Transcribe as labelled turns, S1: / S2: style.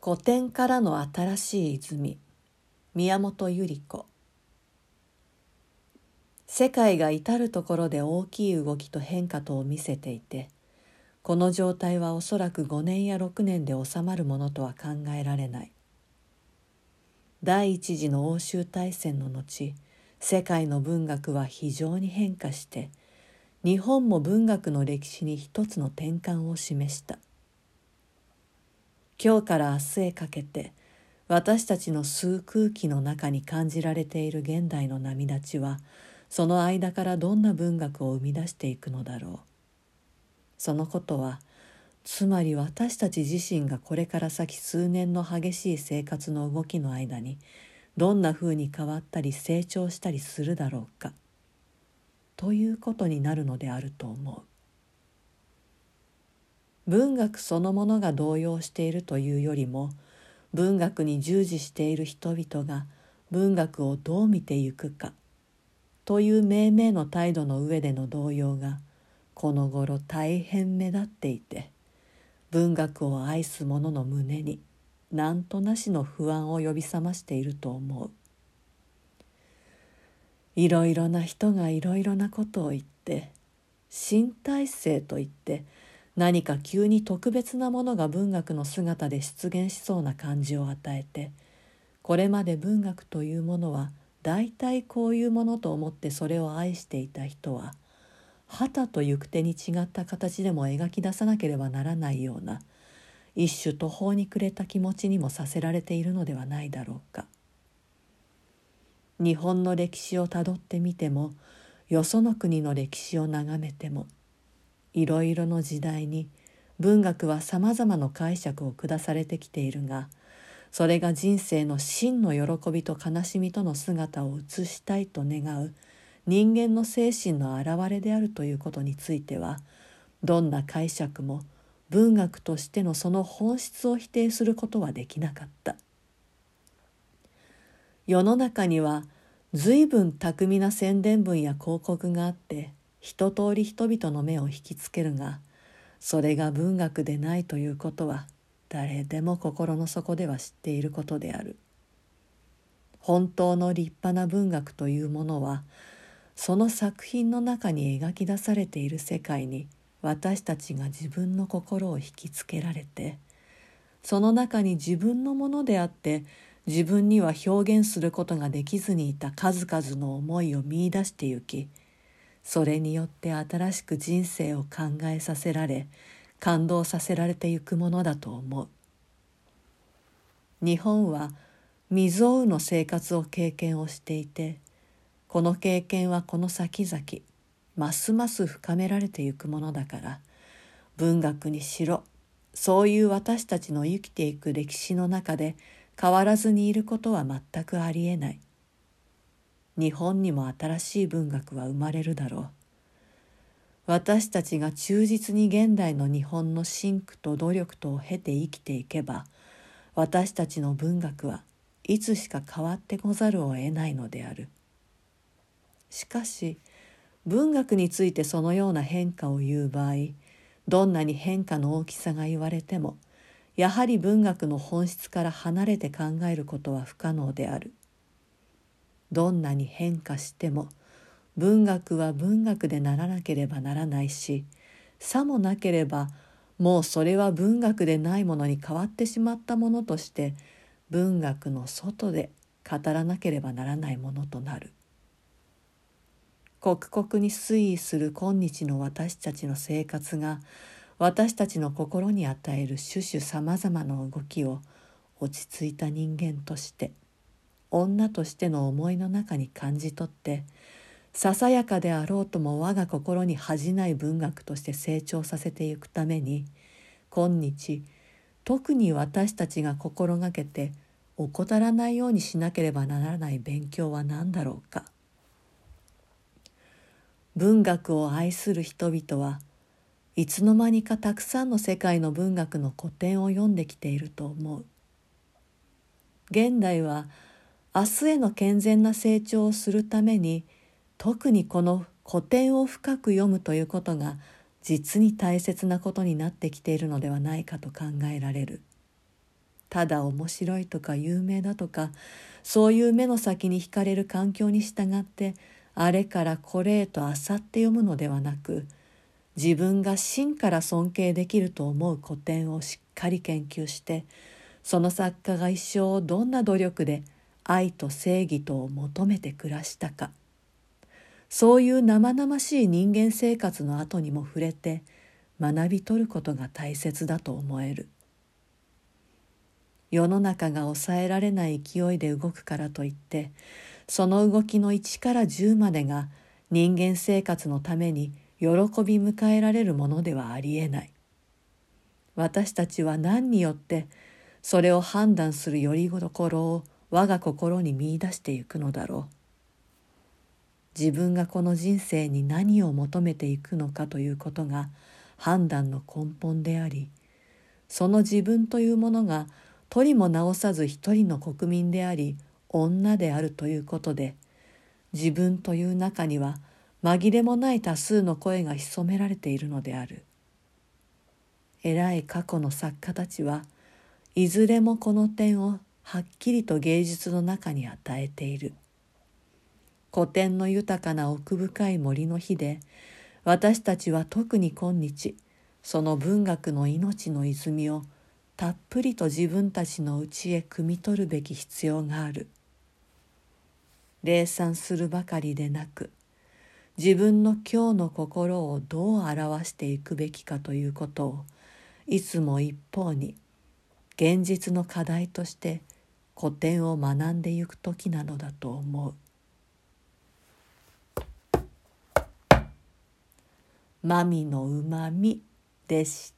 S1: 古典からの新しい泉。宮本百合子。世界が至る所で大きい動きと変化とを見せていてこの状態はおそらく5年や6年で収まるものとは考えられない。第一次の欧州大戦の後世界の文学は非常に変化して日本も文学の歴史に一つの転換を示した。今日から明日へかけて私たちの吸う空気の中に感じられている現代の波立ちはその間からどんな文学を生み出していくのだろうそのことはつまり私たち自身がこれから先数年の激しい生活の動きの間にどんなふうに変わったり成長したりするだろうかということになるのであると思う。文学そのものが動揺しているというよりも文学に従事している人々が文学をどう見てゆくかという命名の態度の上での動揺がこの頃大変目立っていて文学を愛す者の胸に何となしの不安を呼び覚ましていると思う。いろいろな人がいろいろなことを言って新体制といって何か急に特別なものが文学の姿で出現しそうな感じを与えてこれまで文学というものは大体こういうものと思ってそれを愛していた人は旗と行く手に違った形でも描き出さなければならないような一種途方に暮れた気持ちにもさせられているのではないだろうか。日本の歴史をたどってみてもよその国の歴史を眺めてもいろいろの時代に文学はさまざまな解釈を下されてきているがそれが人生の真の喜びと悲しみとの姿を映したいと願う人間の精神の表れであるということについてはどんな解釈も文学としてのその本質を否定することはできなかった。世の中には随分巧みな宣伝文や広告があって一通り人々の目を引きつけるがそれが文学でないということは誰でも心の底では知っていることである。本当の立派な文学というものはその作品の中に描き出されている世界に私たちが自分の心を引きつけられてその中に自分のものであって自分には表現することができずにいた数々の思いを見いだしてゆきそれによって新しく人生を考えさせられ感動させられてゆくものだと思う。日本は未曾有の生活を経験をしていてこの経験はこの先々ますます深められてゆくものだから文学にしろそういう私たちの生きていく歴史の中で変わらずにいることは全くありえない。日本にも新しい文学は生まれるだろう。私たちが忠実に現代の日本の真苦と努力とを経て生きていけば私たちの文学はいつしか変わってござるを得ないのである。しかし文学についてそのような変化を言う場合どんなに変化の大きさが言われてもやはり文学の本質から離れて考えることは不可能である。どんなに変化しても文学は文学でならなければならないしさもなければもうそれは文学でないものに変わってしまったものとして文学の外で語らなければならないものとなる。刻々に推移する今日の私たちの生活が私たちの心に与える種々さまざまな動きを落ち着いた人間として女としての思いの中に感じ取ってささやかであろうとも我が心に恥じない文学として成長させていくために今日特に私たちが心がけて怠らないようにしなければならない勉強は何だろうか。文学を愛する人々はいつの間にかたくさんの世界の文学の古典を読んできていると思う。現代は明日への健全な成長をするために特にこの古典を深く読むということが実に大切なことになってきているのではないかと考えられる。ただ面白いとか有名だとかそういう目の先に惹かれる環境に従ってあれからこれへとあさって読むのではなく自分が真から尊敬できると思う古典をしっかり研究してその作家が一生をどんな努力で愛と正義とを求めて暮らしたか。そういう生々しい人間生活の後にも触れて学び取ることが大切だと思える。世の中が抑えられない勢いで動くからといってその動きの1から10までが人間生活のために喜び迎えられるものではありえない。私たちは何によってそれを判断するよりどころを我が心に見いだしていくのだろう。自分がこの人生に何を求めていくのかということが判断の根本でありその自分というものが取りも直さず一人の国民であり女であるということで自分という中には紛れもない多数の声が潜められているのである。偉い過去の作家たちはいずれもこの点をはっきりと芸術の中に与えている。古典の豊かな奥深い森の日で私たちは特に今日その文学の命の泉をたっぷりと自分たちのうちへ汲み取るべき必要がある。礼賛するばかりでなく自分の今日の心をどう表していくべきかということをいつも一方に現実の課題として古典を学んでゆく時なのだと思う。マミのうまみでした。